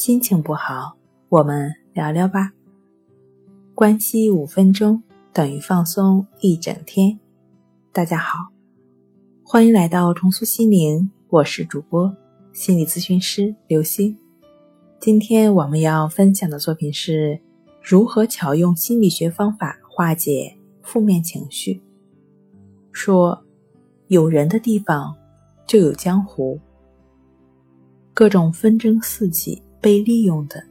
心情不好，我们聊聊吧。关系五分钟等于放松一整天。大家好，欢迎来到重塑心灵，我是主播心理咨询师刘星。今天我们要分享的作品是如何巧用心理学方法化解负面情绪。说，有人的地方就有江湖，各种纷争四起，被利用的、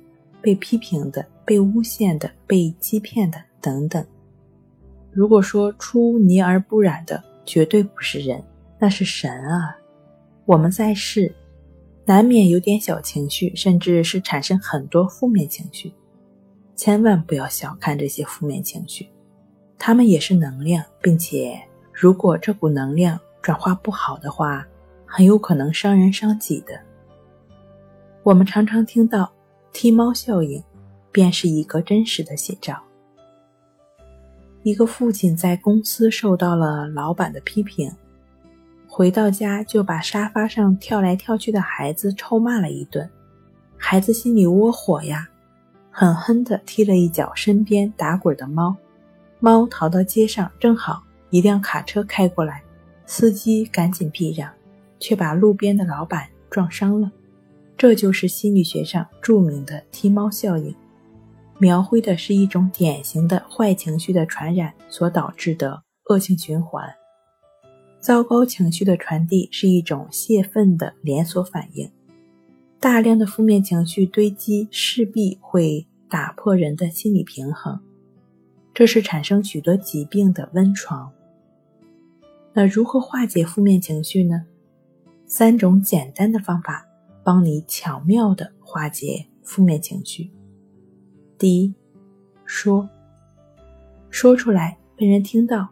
被批评的、被诬陷的、被欺骗的等等。如果说出泥而不染的，绝对不是人，那是神啊！我们在世。难免有点小情绪，甚至是产生很多负面情绪。千万不要小看这些负面情绪，它们也是能量，并且如果这股能量转化不好的话，很有可能伤人伤己的。我们常常听到“踢猫效应”，便是一个真实的写照。一个父亲在公司受到了老板的批评。回到家就把沙发上跳来跳去的孩子臭骂了一顿，孩子心里窝火呀，狠狠地踢了一脚身边打滚的猫，猫逃到街上，正好一辆卡车开过来，司机赶紧避让，却把路边的老板撞伤了。这就是心理学上著名的踢猫效应，描绘的是一种典型的坏情绪的传染所导致的恶性循环。糟糕情绪的传递是一种泄愤的连锁反应，大量的负面情绪堆积势必会打破人的心理平衡，这是产生许多疾病的温床。那如何化解负面情绪呢？三种简单的方法帮你巧妙的化解负面情绪。第一，说，说出来被人听到。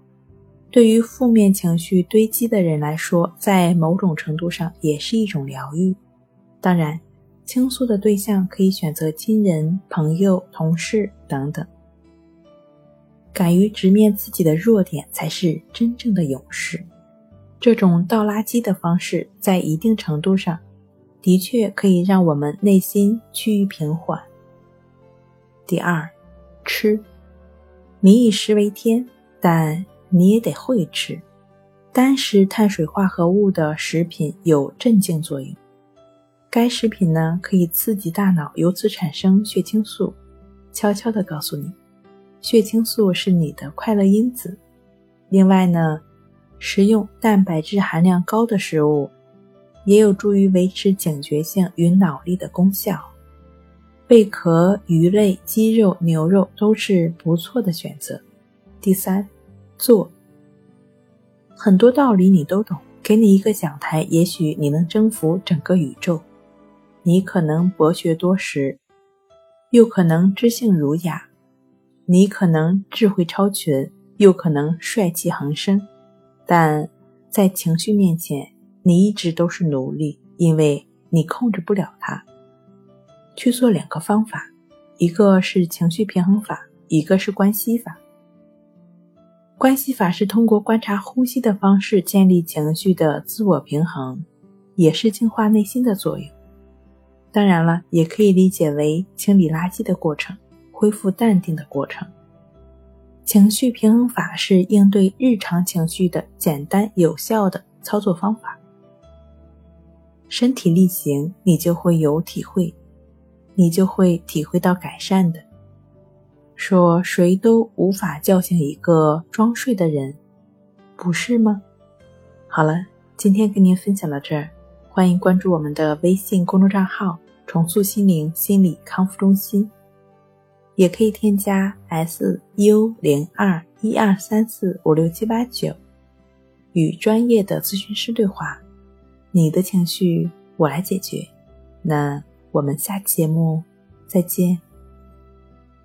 对于负面情绪堆积的人来说，在某种程度上也是一种疗愈。当然，倾诉的对象可以选择亲人、朋友、同事等等。敢于直面自己的弱点，才是真正的勇士。这种倒垃圾的方式，在一定程度上，的确可以让我们内心趋于平缓。第二，吃，民以食为天，但。你也得会吃，单食碳水化合物的食品有镇静作用。该食品呢可以刺激大脑，由此产生血清素，悄悄地告诉你，血清素是你的快乐因子。另外呢，食用蛋白质含量高的食物，也有助于维持警觉性与脑力的功效。贝壳、鱼类、鸡肉、牛肉都是不错的选择。第三。做很多道理你都懂，给你一个讲台，也许你能征服整个宇宙。你可能博学多识，又可能知性儒雅；你可能智慧超群，又可能帅气横生。但在情绪面前，你一直都是奴隶，因为你控制不了它。去做两个方法，一个是情绪平衡法，一个是关系法。关系法是通过观察呼吸的方式建立情绪的自我平衡，也是净化内心的作用。当然了，也可以理解为清理垃圾的过程，恢复淡定的过程。情绪平衡法是应对日常情绪的简单有效的操作方法。身体力行，你就会有体会，你就会体会到改善的。说谁都无法叫醒一个装睡的人，不是吗？好了，今天跟您分享到这儿，欢迎关注我们的微信公众账号“重塑心灵心理康复中心”，也可以添加 s u 零二一二三四五六七八九，与专业的咨询师对话，你的情绪我来解决。那我们下期节目再见。